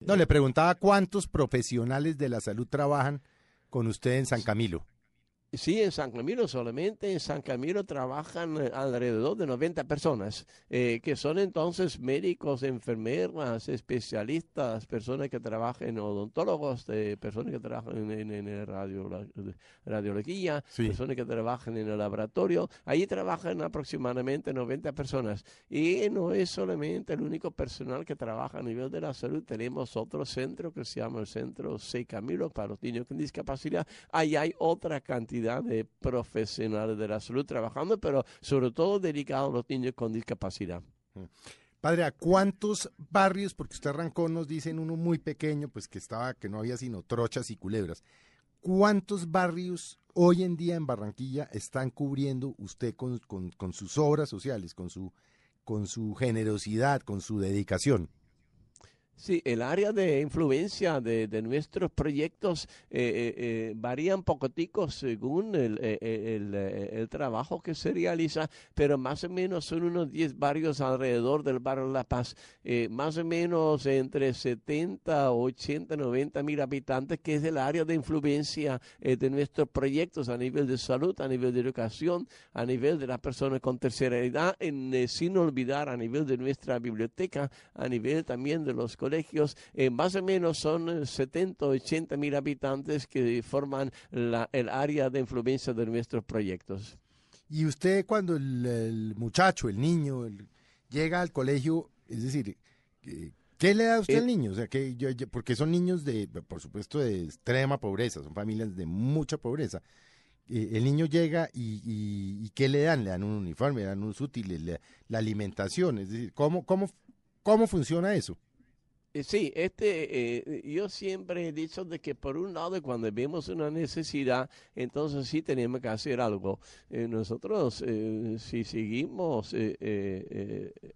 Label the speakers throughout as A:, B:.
A: No, le preguntaba cuántos profesionales de la salud trabajan con usted en San Camilo.
B: Sí, en San Camilo solamente, en San Camilo trabajan eh, alrededor de 90 personas, eh, que son entonces médicos, enfermeras, especialistas, personas que trabajan, odontólogos, eh, personas que trabajan en, en, radio, radiología, personas que trabajan en el laboratorio. Ahí trabajan aproximadamente 90 personas. Y no es solamente el único personal que trabaja a nivel de la salud, tenemos otro centro que se llama el Centro C. Camilo para los niños con discapacidad. Ahí hay otra cantidad de profesionales de la salud trabajando, pero sobre todo dedicados a los niños con discapacidad. Mm.
A: Padre, ¿a cuántos barrios, porque usted arrancó, nos dicen uno muy pequeño, pues que estaba, que no había sino trochas y culebras, ¿cuántos barrios hoy en día en Barranquilla están cubriendo usted con, sus obras sociales, con su generosidad, con su dedicación?
B: Sí, el área de influencia de, de nuestros proyectos eh, eh, eh varía un poquitico según el, eh, el, el, trabajo que se realiza, pero más o menos son unos 10 barrios alrededor del barrio La Paz, más o menos entre 70, 80, 90 mil habitantes, que es el área de influencia de nuestros proyectos a nivel de salud, a nivel de educación, a nivel de las personas con tercera edad, sin olvidar a nivel de nuestra biblioteca, a nivel también de los colegios, eh, más o menos son 70 o 80 mil habitantes que forman la, el área de influencia de nuestros proyectos.
A: Y usted cuando el, muchacho, el niño, llega al colegio, es decir, ¿qué le da usted al eh, niño? O sea, que porque son niños de, por supuesto, de extrema pobreza, son familias de mucha pobreza. Eh, el niño llega y, ¿qué le dan? Le dan un uniforme, le dan unos útiles, la alimentación, es decir, ¿cómo, cómo, cómo funciona eso?
B: Eh, sí, este, eh, yo siempre he dicho de que por un lado cuando vemos una necesidad, entonces sí tenemos que hacer algo. Eh, nosotros, si seguimos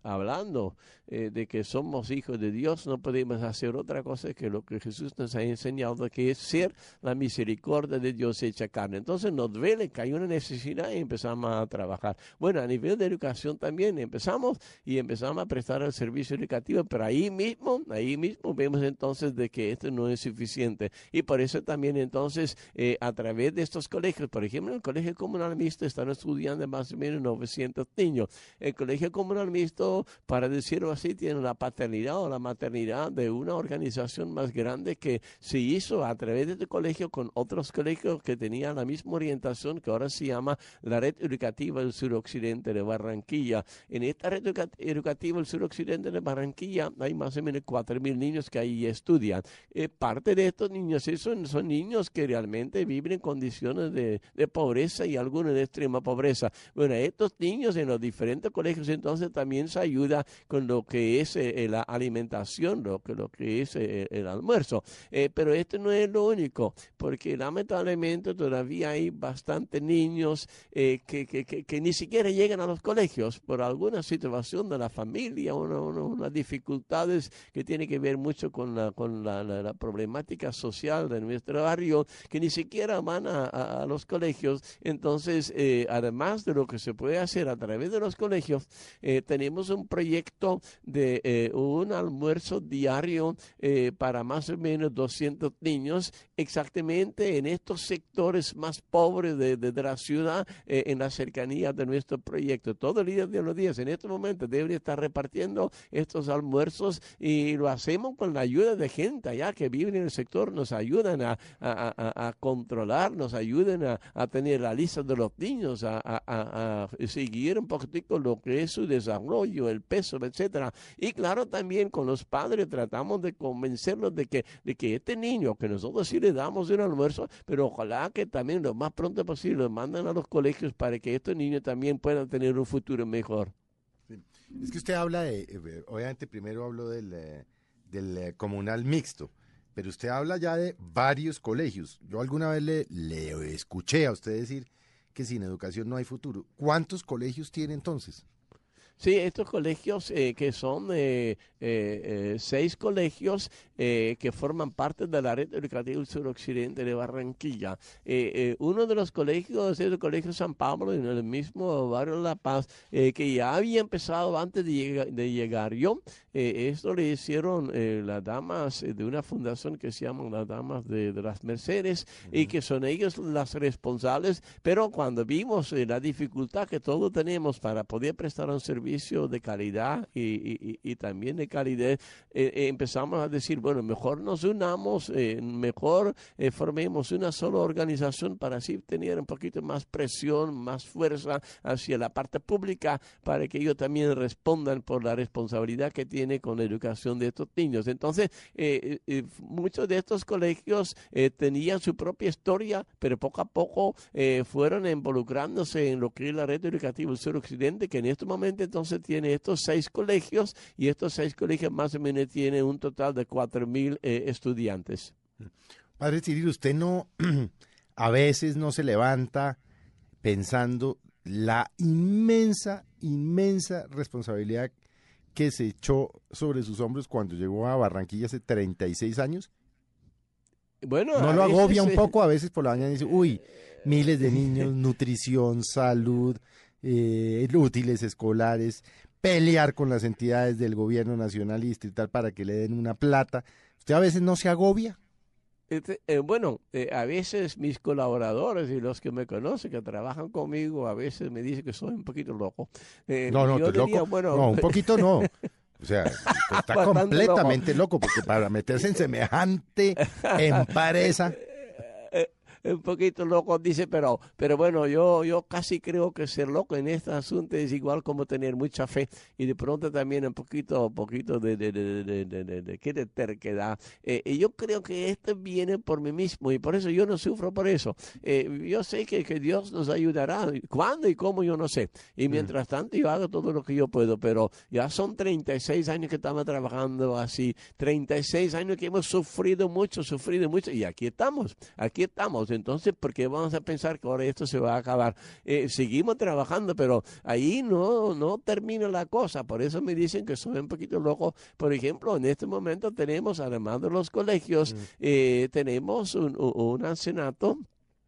B: hablando de que somos hijos de Dios, no podemos hacer otra cosa que lo que Jesús nos ha enseñado, que es ser la misericordia de Dios hecha carne. Entonces nos duele que hay una necesidad y empezamos a trabajar. Bueno, a nivel de educación también empezamos y empezamos a prestar el servicio educativo, pero ahí mismo, ahí ahí mismo vemos entonces de que esto no es suficiente. Y por eso también entonces eh, a través de estos colegios, por ejemplo, en el Colegio Comunal Mixto están estudiando más o menos 900 niños. El Colegio Comunal Mixto, para decirlo así, tiene la paternidad o la maternidad de una organización más grande que se hizo a través de este colegio con otros colegios que tenían la misma orientación que ahora se llama la Red Educativa del Suroccidente de Barranquilla. En esta Red Educativa del Suroccidente de Barranquilla hay más o menos cuatro mil niños que ahí estudian. Eh, parte de estos niños son, son niños que realmente viven en condiciones de, de, pobreza y algunos de extrema pobreza. Bueno, estos niños en los diferentes colegios entonces también se ayuda con lo que es eh, la alimentación, lo que, lo que es eh, el almuerzo. pero esto no es lo único, porque lamentablemente todavía hay bastantes niños que, que, que, ni siquiera llegan a los colegios por alguna situación de la familia, unas dificultades que tienen que ver mucho con la, con la, problemática social de nuestro barrio, que ni siquiera van a, los colegios. Entonces, eh, además de lo que se puede hacer a través de los colegios, eh, tenemos un proyecto de eh, un almuerzo diario para más o menos 200 niños, exactamente en estos sectores más pobres de, de, la ciudad, en la cercanía de nuestro proyecto. Todo el día de los días, en este momento, debería estar repartiendo estos almuerzos y lo hacemos con la ayuda de gente allá que viven en el sector, nos ayudan a, a, a, controlar, nos ayudan a, tener la lista de los niños, a, seguir un poquitico lo que es su desarrollo, el peso, etcétera. Y claro, también con los padres tratamos de convencerlos de que, de que este niño, que nosotros sí le damos un almuerzo, pero ojalá que también lo más pronto posible lo manden a los colegios para que estos niños también puedan tener un futuro mejor.
A: Es que usted habla de, eh, obviamente primero hablo del, eh, del eh, comunal mixto, pero usted habla ya de varios colegios. Yo alguna vez le, le escuché a usted decir que sin educación no hay futuro. ¿Cuántos colegios tiene entonces?
B: Sí, estos colegios eh, que son eh, eh, seis colegios que forman parte de la red educativa del suroccidente de Barranquilla. uno de los colegios es el Colegio San Pablo, en el mismo barrio La Paz, que ya había empezado antes de, de llegar yo. esto le hicieron las damas de una fundación que se llama las Damas de, las Mercedes y que son ellos las responsables, pero cuando vimos la dificultad que todos tenemos para poder prestar un servicio, de calidad y, también de calidad, eh, eh, empezamos a decir, bueno, mejor nos unamos, eh, mejor formemos una sola organización para así tener un poquito más presión, más fuerza hacia la parte pública para que ellos también respondan por la responsabilidad que tiene con la educación de estos niños. Entonces, muchos de estos colegios tenían su propia historia, pero poco a poco fueron involucrándose en lo que es la red educativa del suroccidente, que en este momento entonces tiene estos seis colegios y estos seis colegios más o menos tienen un total de cuatro mil eh, estudiantes.
A: Padre Cirilo, usted no, a veces no se levanta pensando la inmensa, inmensa responsabilidad que se echó sobre sus hombros cuando llegó a Barranquilla hace 36 años. Bueno, ¿No lo agobia un poco a veces por la mañana dice, uy, miles de niños, nutrición, salud, eh, útiles escolares, pelear con las entidades del gobierno nacionalista y tal para que le den una plata. ¿Usted a veces no se agobia?
B: Este, eh, bueno, eh, a veces mis colaboradores y los que me conocen, que trabajan conmigo, a veces me dicen que soy un poquito loco.
A: Eh, no, no, loco. Bueno, no, un poquito no. O sea, está completamente loco. porque para meterse en semejante empresa
B: un poquito loco, dice, pero, pero bueno, yo, yo casi creo que ser loco en este asunto es igual como tener mucha fe y de pronto también un poquito, un poquito de, de, de, de, de, de terquedad. Eh, y yo creo que esto viene por mí mismo y por eso yo no sufro por eso. Eh, yo sé que, que Dios nos ayudará. ¿Cuándo y cómo? Yo no sé. Y mm. mientras tanto yo hago todo lo que yo puedo, pero ya son 36 años que estamos trabajando así, 36 años que hemos sufrido mucho, sufrido mucho y aquí estamos, aquí estamos entonces, ¿por qué vamos a pensar que ahora esto se va a acabar? Eh, seguimos trabajando, pero ahí no, no termina la cosa. Por eso me dicen que soy un poquito loco. Por ejemplo, en este momento tenemos, además de los colegios, mm. eh, tenemos un, un ancianato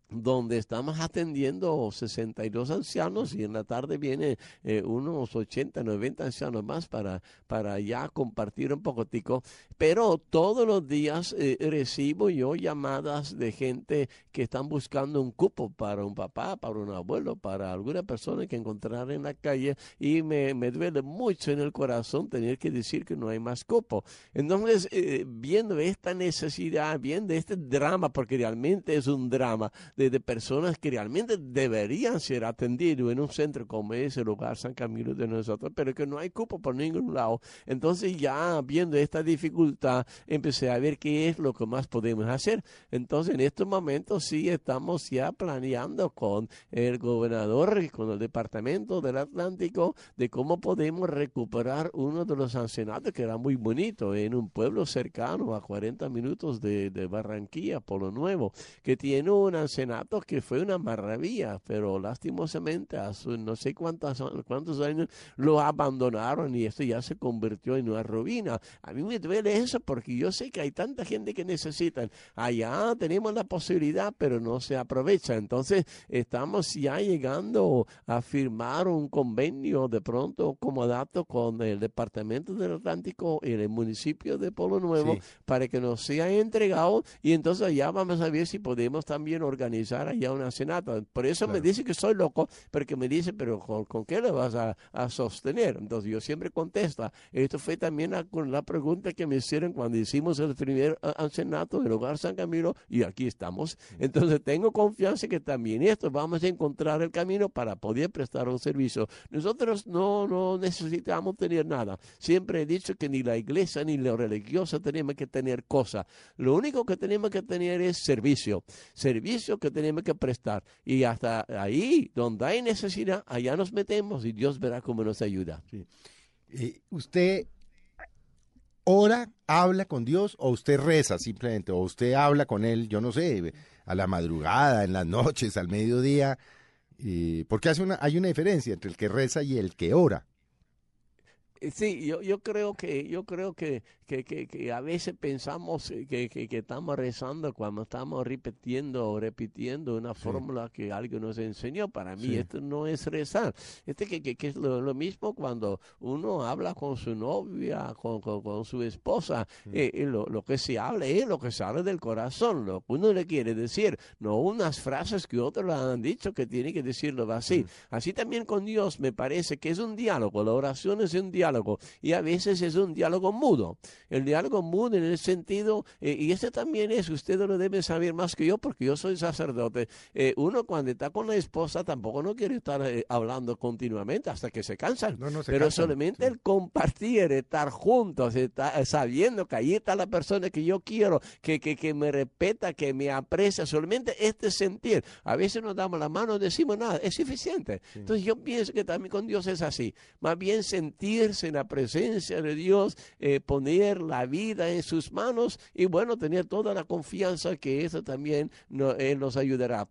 B: donde estamos atendiendo 62 ancianos y en la tarde viene eh, unos 80, 90 ancianos más para, para ya compartir un poquitico. Pero todos los días eh, recibo yo llamadas de gente que están buscando un cupo para un papá, para un abuelo, para alguna persona que encontrar en la calle y me, me duele mucho en el corazón tener que decir que no hay más cupo. Entonces, eh, viendo esta necesidad, viendo este drama, porque realmente es un drama, de, personas que realmente deberían ser atendidos en un centro como ese lugar San Camilo de nosotros, pero que no hay cupo por ningún lado. Entonces ya viendo esta dificultad, empecé a ver qué es lo que más podemos hacer. Entonces en estos momentos sí estamos ya planeando con el gobernador y con el departamento del Atlántico de cómo podemos recuperar uno de los ancianatos que era muy bonito en un pueblo cercano a 40 minutos de, de Barranquilla, lo Nuevo, que tiene un ancianato que fue una maravilla, pero lastimosamente hace no sé cuántos, cuántos años lo abandonaron y esto ya se convirtió en una ruina. A mí me duele eso porque yo sé que hay tanta gente que necesitan. Allá tenemos la posibilidad, pero no se aprovecha. Entonces estamos ya llegando a firmar un convenio de pronto como dato con el Departamento del Atlántico y el municipio de Polo Nuevo para que nos sea entregado y entonces ya vamos a ver si podemos también organizar allá una senata. Por eso me dice que soy loco, porque me dice, pero ¿con, qué le vas a, sostener? Entonces yo siempre contesto. Esto fue también la, la pregunta que me hicieron cuando hicimos el primer senato del hogar San Camilo y aquí estamos. Entonces tengo confianza que también esto vamos a encontrar el camino para poder prestar un servicio. Nosotros no, no necesitamos tener nada. Siempre he dicho que ni la iglesia ni la religiosa tenemos que tener cosas. Lo único que tenemos que tener es servicio. Servicio que tenemos que prestar. Y hasta ahí, donde hay necesidad, allá nos metemos y Dios verá cómo nos ayuda.
A: Eh, ¿Usted ora, habla con Dios o usted reza simplemente? ¿O usted habla con Él, yo no sé, a la madrugada, en las noches, al mediodía? porque hace una, hay una diferencia entre el que reza y el que ora.
B: Eh, sí, yo, yo creo que yo creo que, que, que, a veces pensamos eh, que, que, estamos rezando cuando estamos repitiendo o repitiendo una fórmula que alguien nos enseñó. Para mí esto no es rezar. Este que, que, es lo, mismo cuando uno habla con su novia, con, con, su esposa. Eh, lo, lo, que se habla es lo que sale del corazón, lo que uno le quiere decir, no unas frases que otros le han dicho que tiene que decirlo así. Así también con Dios me parece que es un diálogo. La oración es un diálogo y a veces es un diálogo mudo. El diálogo mudo en el sentido, eh, y ese también es, ustedes lo deben saber más que yo porque yo soy sacerdote, eh, uno cuando está con la esposa tampoco no quiere estar eh, hablando continuamente hasta que se cansan, pero solamente el compartir, estar juntos, sabiendo que ahí está la persona que yo quiero, que, que, que me respeta, que me aprecia, solamente este sentir. A veces nos damos la mano, decimos nada, es suficiente. Entonces yo pienso que también con Dios es así, más bien sentir en la presencia de Dios, eh, poner la vida en sus manos y bueno, tener toda la confianza que eso también Él nos ayudará.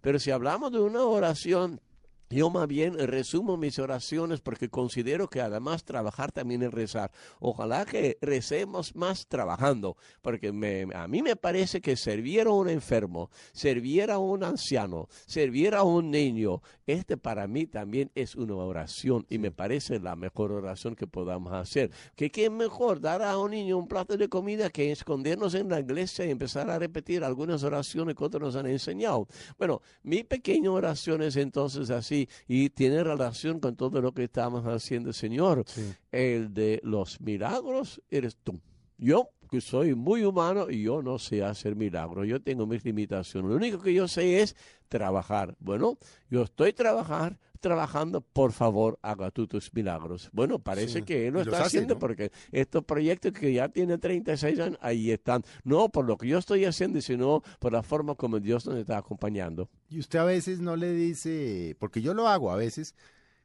B: pero si hablamos de una oración yo más bien resumo mis oraciones porque considero que además trabajar también es rezar. Ojalá que recemos más trabajando, porque a mí me parece que servir a un enfermo, servir a un anciano, servir a un niño, este para mí también es una oración y me parece la mejor oración que podamos hacer. Que qué mejor dar a un niño un plato de comida que escondernos en la iglesia y empezar a repetir algunas oraciones que otros nos han enseñado. Bueno, mi pequeña oración es entonces así y tiene relación con todo lo que estamos haciendo, Señor. El de los milagros eres tú. Yo, que soy muy humano y yo no sé hacer milagros, yo tengo mis limitaciones. Lo único que yo sé es trabajar. Bueno, yo estoy trabajar, trabajando, por favor, haga tú tus milagros. Bueno, parece que él lo está haciendo porque estos proyectos que ya tienen 36 años, ahí están. No por lo que yo estoy haciendo, sino por la forma como Dios nos está acompañando.
A: Y usted a veces no le dice, porque yo lo hago a veces,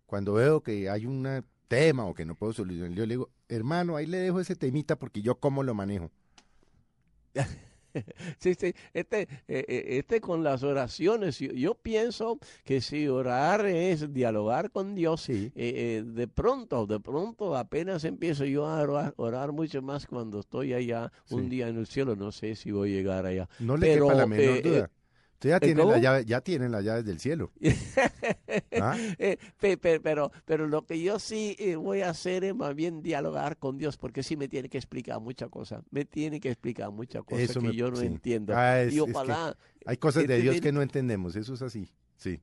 A: cuando veo que hay un tema o que no puedo solucionar, yo le digo, hermano, ahí le dejo ese temita porque yo cómo lo manejo.
B: sí, sí, este, eh, eh, este con las oraciones, yo, pienso que si orar es dialogar con Dios, eh, de pronto, de pronto apenas empiezo yo a orar, mucho más cuando estoy allá un día en el cielo, no sé si voy a llegar allá.
A: No le Pero, la menor duda. Usted ya tiene, la llave, ya tienen las llaves del cielo.
B: ¿Ah? Eh, pero, pero lo que yo sí eh, voy a hacer es más bien dialogar con Dios, porque sí me tiene que explicar muchas cosas. Me tiene que explicar muchas cosas que yo no entiendo.
A: Ah, y ojalá. hay cosas de Dios que no entendemos, eso es así. Sí.